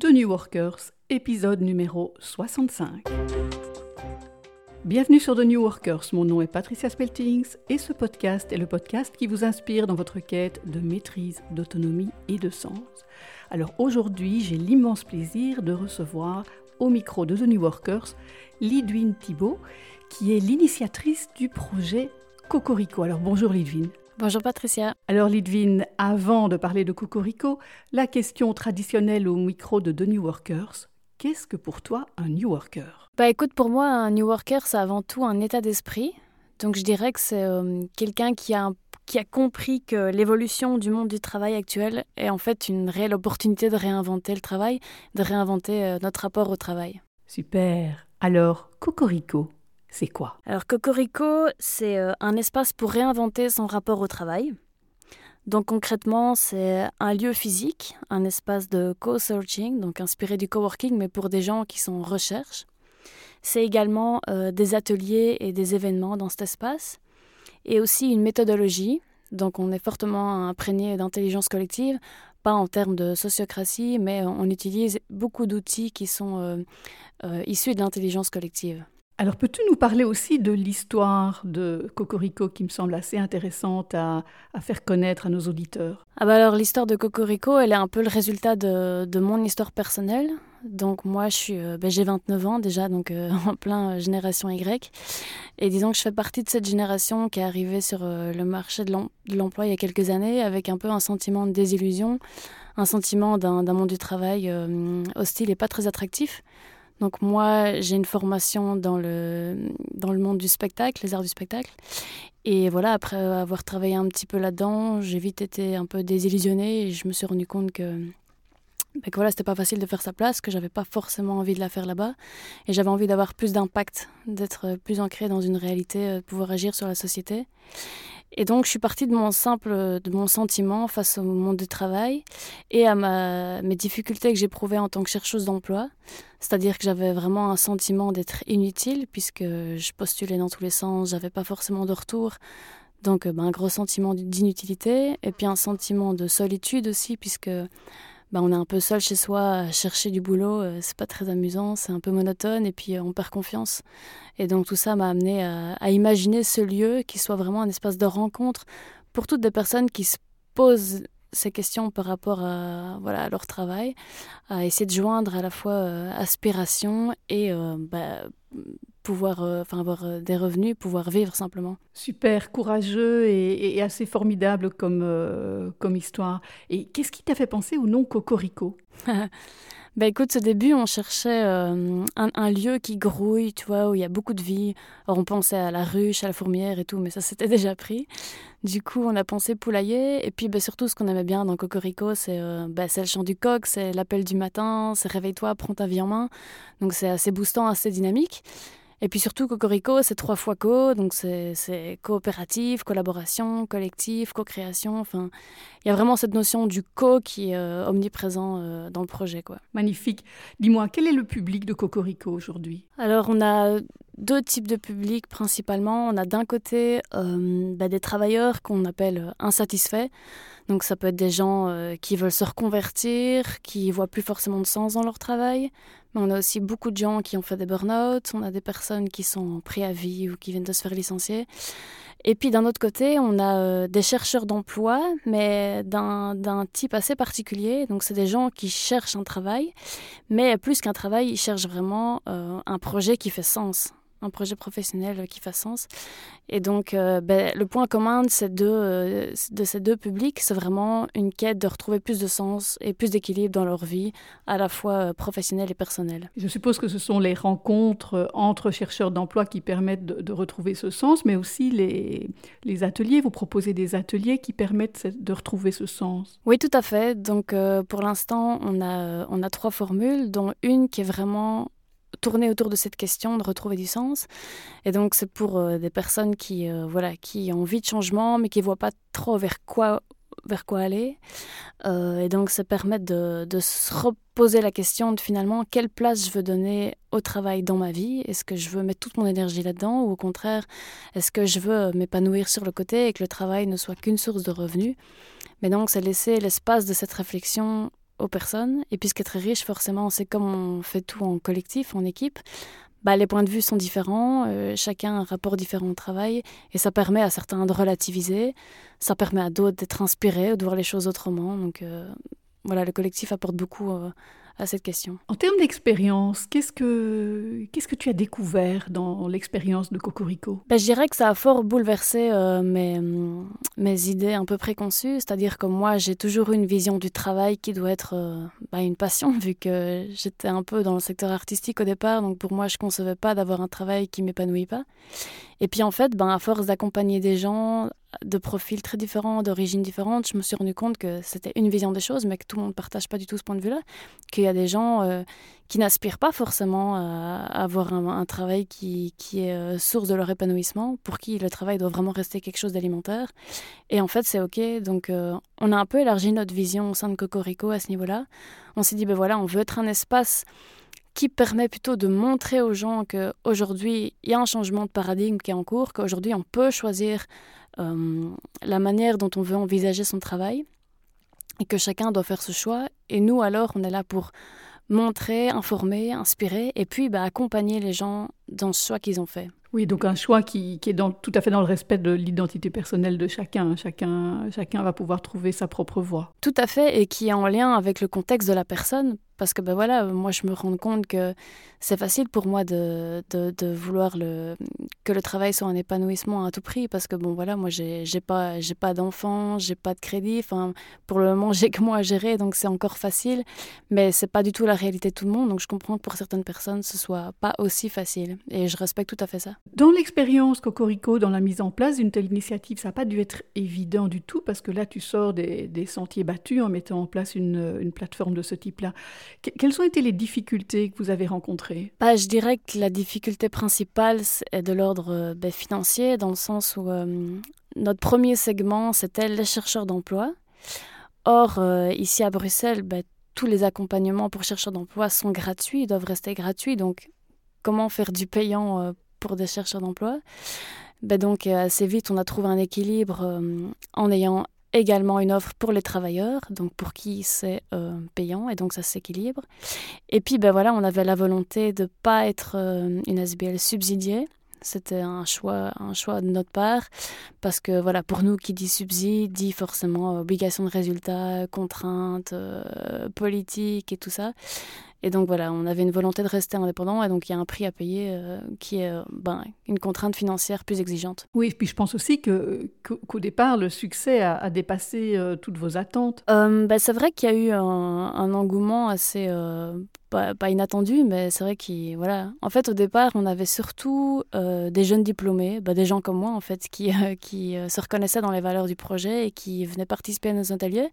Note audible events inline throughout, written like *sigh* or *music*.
de New Workers, épisode numéro 65. Bienvenue sur The New Workers, mon nom est Patricia Speltings et ce podcast est le podcast qui vous inspire dans votre quête de maîtrise, d'autonomie et de sens. Alors aujourd'hui, j'ai l'immense plaisir de recevoir au micro de The New Workers Lidwine Thibault, qui est l'initiatrice du projet Cocorico. Alors bonjour Lidwine. Bonjour Patricia. Alors Lidvine, avant de parler de Cocorico, la question traditionnelle au micro de The New Workers, qu'est-ce que pour toi un New Worker? Bah écoute, pour moi un New Worker c'est avant tout un état d'esprit. Donc je dirais que c'est euh, quelqu'un qui a, qui a compris que l'évolution du monde du travail actuel est en fait une réelle opportunité de réinventer le travail, de réinventer euh, notre rapport au travail. Super. Alors Cocorico, c'est quoi Alors Cocorico, c'est euh, un espace pour réinventer son rapport au travail. Donc concrètement, c'est un lieu physique, un espace de co-searching, donc inspiré du coworking, mais pour des gens qui sont en recherche. C'est également euh, des ateliers et des événements dans cet espace, et aussi une méthodologie. Donc on est fortement imprégné d'intelligence collective, pas en termes de sociocratie, mais on utilise beaucoup d'outils qui sont euh, issus de l'intelligence collective. Alors, peux-tu nous parler aussi de l'histoire de Cocorico qui me semble assez intéressante à, faire connaître à nos auditeurs? Ah bah Alors, l'histoire de Cocorico, elle est un peu le résultat de, mon histoire personnelle. Donc, moi, je suis, bah, j'ai 29 ans déjà, donc euh, *laughs* en plein euh, génération Y. Et disons que je fais partie de cette génération qui est arrivée sur le marché de l'emploi il y a quelques années avec un peu un sentiment de désillusion, un sentiment d'un monde du travail hostile et pas très attractif. Donc moi, j'ai une formation dans le, dans le monde du spectacle, les arts du spectacle. Et voilà, après avoir travaillé un petit peu là-dedans, j'ai vite été un peu désillusionnée et je me suis rendu compte que, ben que voilà, c'était pas facile de faire sa place, que j'avais pas forcément envie de la faire là-bas. Et j'avais envie d'avoir plus d'impact, d'être plus ancrée dans une réalité, euh, de pouvoir agir sur la société. Et donc, je suis partie de mon simple, de mon sentiment face au monde du travail et à ma, mes difficultés que j'éprouvais en tant que chercheuse d'emploi. C'est-à-dire que j'avais vraiment un sentiment d'être inutile puisque je postulais dans tous les sens, j'avais pas forcément de retour. Donc, ben, un gros sentiment d'inutilité et puis un sentiment de solitude aussi puisque bah, on est un peu seul chez soi à chercher du boulot, euh, c'est pas très amusant, c'est un peu monotone et puis euh, on perd confiance. Et donc tout ça m'a amené à, imaginer ce lieu qui soit vraiment un espace de rencontre pour toutes les personnes qui se posent ces questions par rapport à, voilà, leur travail, à essayer de joindre à la fois euh, aspiration et bah, pouvoir euh, enfin avoir euh, des revenus, pouvoir vivre simplement. Super, courageux et, assez formidable comme, euh, comme histoire. Et qu'est-ce qui t'a fait penser au nom Cocorico? *laughs* Ben écoute, au début, on cherchait un, lieu qui grouille, tu vois, où il y a beaucoup de vie. Alors on pensait à la ruche, à la fourmière et tout, mais ça s'était *laughs* déjà pris. Du coup, on a pensé poulailler. Et puis ben, surtout, ce qu'on aimait bien dans Cocorico, c'est ben, le chant du coq, c'est l'appel du matin, c'est réveille-toi, prends ta vie en main. Donc c'est assez boostant, assez dynamique. Et puis surtout, Cocorico, c'est trois fois co, donc c'est coopérative, collaboration, collectif, co-création. Enfin, il y a vraiment cette notion du co qui est euh, omniprésent euh, dans le projet. Quoi. Magnifique. Dis-moi, quel est le public de Cocorico aujourd'hui? Alors, on a deux types de publics principalement. On a d'un côté euh, bah, des travailleurs qu'on appelle insatisfaits. Donc ça peut être des gens qui veulent se reconvertir, qui voient plus forcément de sens dans leur travail, mais on a aussi beaucoup de gens qui ont fait des burn-out, on a des personnes qui sont en préavis ou qui viennent de se faire licencier. Et puis d'un autre côté, on a euh, des chercheurs d'emploi, mais d'un type assez particulier. Donc c'est des gens qui cherchent un travail, mais plus qu'un travail, ils cherchent vraiment euh, un projet qui fait sens un projet professionnel qui fasse sens. Et donc, euh, ben, le point commun de ces deux, euh, de ces deux publics, c'est vraiment une quête de retrouver plus de sens et plus d'équilibre dans leur vie, à la fois euh, professionnelle et personnelle. Je suppose que ce sont les rencontres entre chercheurs d'emploi qui permettent de, retrouver ce sens, mais aussi les, les ateliers. Vous proposez des ateliers qui permettent de retrouver ce sens. Oui, tout à fait. Donc, pour l'instant, on a, on a trois formules, dont une qui est vraiment tourner autour de cette question, de retrouver du sens. Et donc c'est pour euh, des personnes qui, euh, voilà, qui ont envie de changement, mais qui ne voient pas trop vers quoi, vers quoi aller. Euh, et donc ça permet de, de, se reposer la question de finalement quelle place je veux donner au travail dans ma vie? Est-ce que je veux mettre toute mon énergie là-dedans? Ou au contraire, est-ce que je veux m'épanouir sur le côté et que le travail ne soit qu'une source de revenus? Mais donc c'est laisser l'espace de cette réflexion aux personnes. Et puisqu'être très riche, forcément, c'est comme on fait tout en collectif, en équipe. Bah, les points de vue sont différents, euh, chacun a un rapport différent au travail, et ça permet à certains de relativiser, ça permet à d'autres d'être inspirés, de voir les choses autrement. Donc euh, voilà, le collectif apporte beaucoup euh, à cette question. En termes d'expérience, qu'est-ce que, qu'est-ce que tu as découvert dans l'expérience de Cocorico? Ben, Je dirais que ça a fort bouleversé euh, mes, mes idées un peu préconçues, c'est-à-dire que moi j'ai toujours eu une vision du travail qui doit être euh, ben, une passion, vu que j'étais un peu dans le secteur artistique au départ, donc pour moi je ne concevais pas d'avoir un travail qui m'épanouit pas. Et puis en fait, ben, à force d'accompagner des gens de profils très différents, d'origines différentes, je me suis rendu compte que c'était une vision des choses, mais que tout le monde ne partage pas du tout ce point de vue-là. Qu'il y a des gens euh, qui n'aspirent pas forcément à, avoir un, travail qui, qui est euh, source de leur épanouissement, pour qui le travail doit vraiment rester quelque chose d'alimentaire. Et en fait, c'est OK. Donc, euh, on a un peu élargi notre vision au sein de Cocorico à ce niveau-là. On s'est dit, ben voilà, on veut être un espace qui permet plutôt de montrer aux gens qu'aujourd'hui, il y a un changement de paradigme qui est en cours, qu'aujourd'hui, on peut choisir euh, la manière dont on veut envisager son travail et que chacun doit faire ce choix. Et nous, alors, on est là pour montrer, informer, inspirer et puis bah, accompagner les gens dans ce choix qu'ils ont fait. Oui, donc un choix qui, est tout à fait dans le respect de l'identité personnelle de chacun. chacun. Chacun va pouvoir trouver sa propre voie. Tout à fait, et qui est en lien avec le contexte de la personne, parce que ben voilà, moi je me rends compte que c'est facile pour moi de, de, vouloir le, que le travail soit un épanouissement à tout prix parce que bon voilà, moi j'ai pas j'ai pas d'enfants, j'ai pas de crédit, enfin pour le moment *laughs* j'ai que moi à gérer donc c'est encore facile, mais c'est pas du tout la réalité de tout le monde donc je comprends que pour certaines personnes ce soit pas aussi facile et je respecte tout à fait ça. Dans l'expérience Cocorico, dans la mise en place d'une telle initiative, ça n'a pas dû être évident du tout parce que là tu sors des, des sentiers battus en mettant en place une, une plateforme de ce type-là. Quelles ont été les difficultés que vous avez rencontrées? Bah, Je dirais que la difficulté principale est de l'ordre euh, ben, financier, dans le sens où euh, notre premier segment, c'était les chercheurs d'emploi. Or, euh, ici à Bruxelles, ben, tous les accompagnements pour chercheurs d'emploi sont gratuits, doivent rester gratuits. Donc, comment faire du payant pour des chercheurs d'emploi? Ben donc assez vite, on a trouvé un équilibre en ayant également une offre pour les travailleurs, donc pour qui c'est payant, et donc ça s'équilibre. Et puis, ben voilà, on avait la volonté de ne pas être une SBL subsidiée. C'était un choix, un choix de notre part, parce que voilà, pour nous, qui dit subside, dit forcément obligation de résultat, contraintes euh, politiques et tout ça. Et donc voilà, on avait une volonté de rester indépendant et donc il y a un prix à payer euh, qui est euh, ben, une contrainte financière plus exigeante. Oui, et puis je pense aussi que, qu'au départ, le succès a, dépassé euh, toutes vos attentes. Ben, c'est vrai qu'il y a eu un, un engouement assez pas, inattendu, mais c'est vrai qu'il voilà. En fait, au départ, on avait surtout des jeunes diplômés, bah, des gens comme moi en fait, qui qui se reconnaissaient dans les valeurs du projet et qui venaient participer à nos ateliers.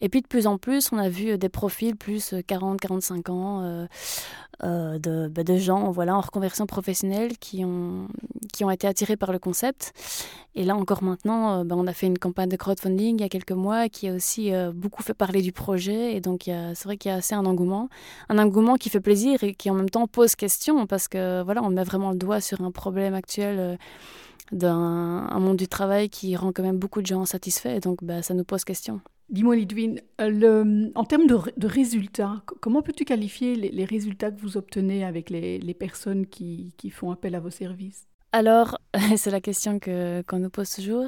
Et puis de plus en plus, on a vu des profils plus 40-45 ans euh, euh, de, bah, de, gens voilà, en reconversion professionnelle qui ont, qui ont été attirés par le concept. Et là encore maintenant, euh, bah, on a fait une campagne de crowdfunding il y a quelques mois qui a aussi beaucoup fait parler du projet. Et donc c'est vrai qu'il y a assez un engouement. Un engouement qui fait plaisir et qui en même temps pose question parce que voilà, on met vraiment le doigt sur un problème actuel d'un monde du travail qui rend quand même beaucoup de gens satisfaits. Et donc bah, ça nous pose question. Dis-moi, Lidwin, euh, en termes de, résultats, comment peux-tu qualifier les, résultats que vous obtenez avec les, personnes qui, font appel à vos services? Alors, *laughs* c'est la question qu'on nous pose toujours.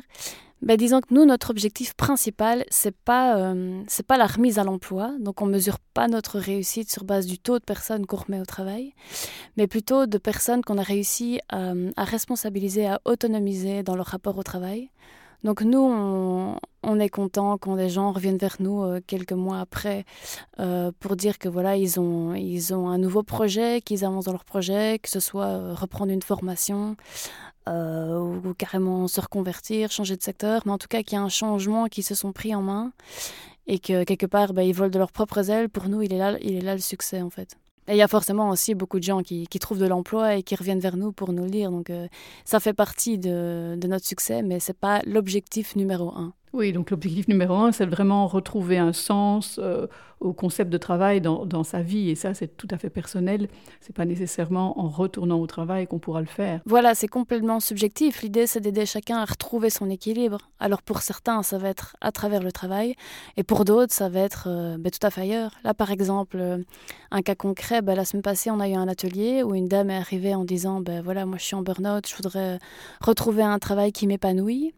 Ben, disons que nous, notre objectif principal, c'est pas euh, pas la remise à l'emploi. Donc, on mesure pas notre réussite sur base du taux de personnes qu'on remet au travail, mais plutôt de personnes qu'on a réussi à, à responsabiliser, à autonomiser dans leur rapport au travail. Donc nous, on, est content quand des gens reviennent vers nous euh, quelques mois après euh, pour dire que voilà, ils ont, ils ont un nouveau projet, qu'ils avancent dans leur projet, que ce soit euh, reprendre une formation ou, carrément se reconvertir, changer de secteur, mais en tout cas qu'il y a un changement, qu'ils se sont pris en main et que quelque part, bah, ils volent de leurs propres ailes. Pour nous, il est là, il est là le succès en fait. Et il y a forcément aussi beaucoup de gens qui, trouvent de l'emploi et qui reviennent vers nous pour nous le dire. Donc euh, ça fait partie de, notre succès, mais ce n'est pas l'objectif numéro un. Oui, donc l'objectif numéro un, c'est vraiment retrouver un sens euh, au concept de travail dans, sa vie. Et ça, c'est tout à fait personnel. C'est pas nécessairement en retournant au travail qu'on pourra le faire. Voilà, c'est complètement subjectif. L'idée, c'est d'aider chacun à retrouver son équilibre. Alors pour certains, ça va être à travers le travail. Et pour d'autres, ça va être euh, ben, tout à fait ailleurs. Là, par exemple, euh, un cas concret, ben, la semaine passée, on a eu un atelier où une dame est arrivée en disant, ben voilà, moi je suis en burn-out, je voudrais retrouver un travail qui m'épanouit.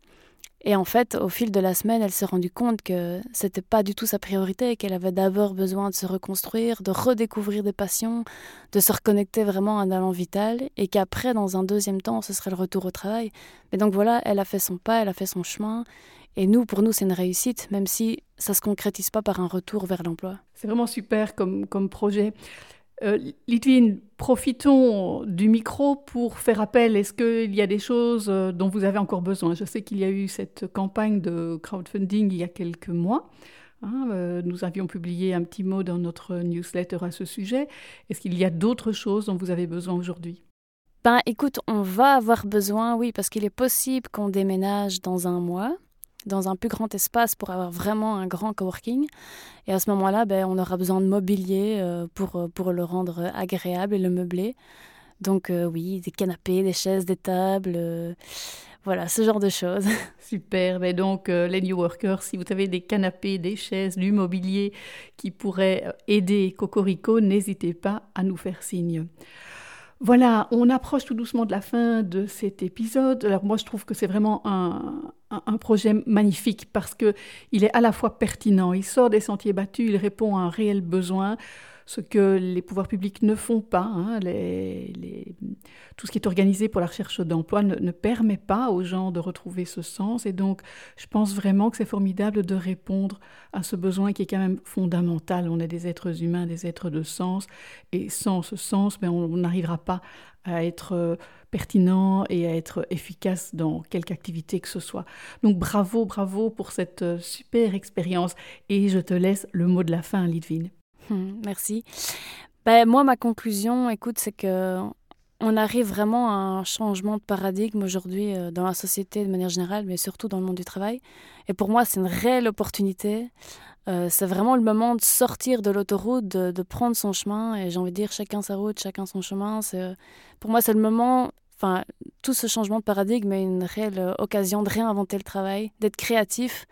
Et en fait, au fil de la semaine, elle s'est rendue compte que c'était pas du tout sa priorité, qu'elle avait d'abord besoin de se reconstruire, de redécouvrir des passions, de se reconnecter vraiment à un allant vital, et qu'après, dans un deuxième temps, ce serait le retour au travail. Mais donc voilà, elle a fait son pas, elle a fait son chemin, et nous, pour nous, c'est une réussite, même si ça se concrétise pas par un retour vers l'emploi. C'est vraiment super comme, comme projet. Euh, Litvine, profitons du micro pour faire appel. Est-ce qu'il y a des choses euh, dont vous avez encore besoin? Je sais qu'il y a eu cette campagne de crowdfunding il y a quelques mois. Hein, euh, nous avions publié un petit mot dans notre newsletter à ce sujet. Est-ce qu'il y a d'autres choses dont vous avez besoin aujourd'hui? Ben, écoute, on va avoir besoin, oui, parce qu'il est possible qu'on déménage dans un mois dans un plus grand espace pour avoir vraiment un grand coworking. Et à ce moment-là, ben, on aura besoin de mobilier euh, pour, euh, pour le rendre agréable et le meubler. Donc euh, oui, des canapés, des chaises, des tables, voilà, ce genre de choses. *laughs* Super, mais donc les New Workers, si vous avez des canapés, des chaises, du mobilier qui pourrait aider Cocorico, n'hésitez pas à nous faire signe. Voilà, on approche tout doucement de la fin de cet épisode. Alors moi, je trouve que c'est vraiment un, projet magnifique parce que il est à la fois pertinent, il sort des sentiers battus, il répond à un réel besoin, ce que les pouvoirs publics ne font pas. Hein. tout ce qui est organisé pour la recherche d'emploi ne, permet pas aux gens de retrouver ce sens. Et donc, je pense vraiment que c'est formidable de répondre à ce besoin qui est quand même fondamental. On est des êtres humains, des êtres de sens, et sans ce sens, ben, on n'arrivera pas à être euh, pertinent et à être efficace dans quelque activité que ce soit. Donc bravo, bravo pour cette euh, super expérience. Et je te laisse le mot de la fin, Lidvine. *laughs* Merci. Ben, moi, ma conclusion, écoute, c'est que on arrive vraiment à un changement de paradigme aujourd'hui euh, dans la société de manière générale, mais surtout dans le monde du travail. Et pour moi, c'est une réelle opportunité. Euh, c'est vraiment le moment de sortir de l'autoroute, de, prendre son chemin. Et j'ai envie de dire, chacun sa route, chacun son chemin. Pour moi, c'est le moment enfin, tout ce changement de paradigme est une réelle euh, occasion de réinventer le travail, d'être créatif,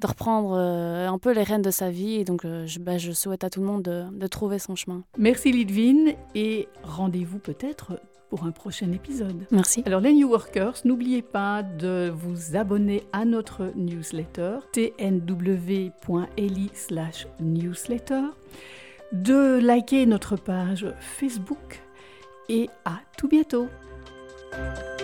de reprendre euh, un peu les rênes de sa vie. Et donc, euh, je, bah, je, souhaite à tout le monde de, trouver son chemin. Merci Lidvine et rendez-vous peut-être pour un prochain épisode. Merci. Alors les New Workers, n'oubliez pas de vous abonner à notre newsletter tnw.eli newsletter, de liker notre page Facebook et à tout bientôt. Thank you.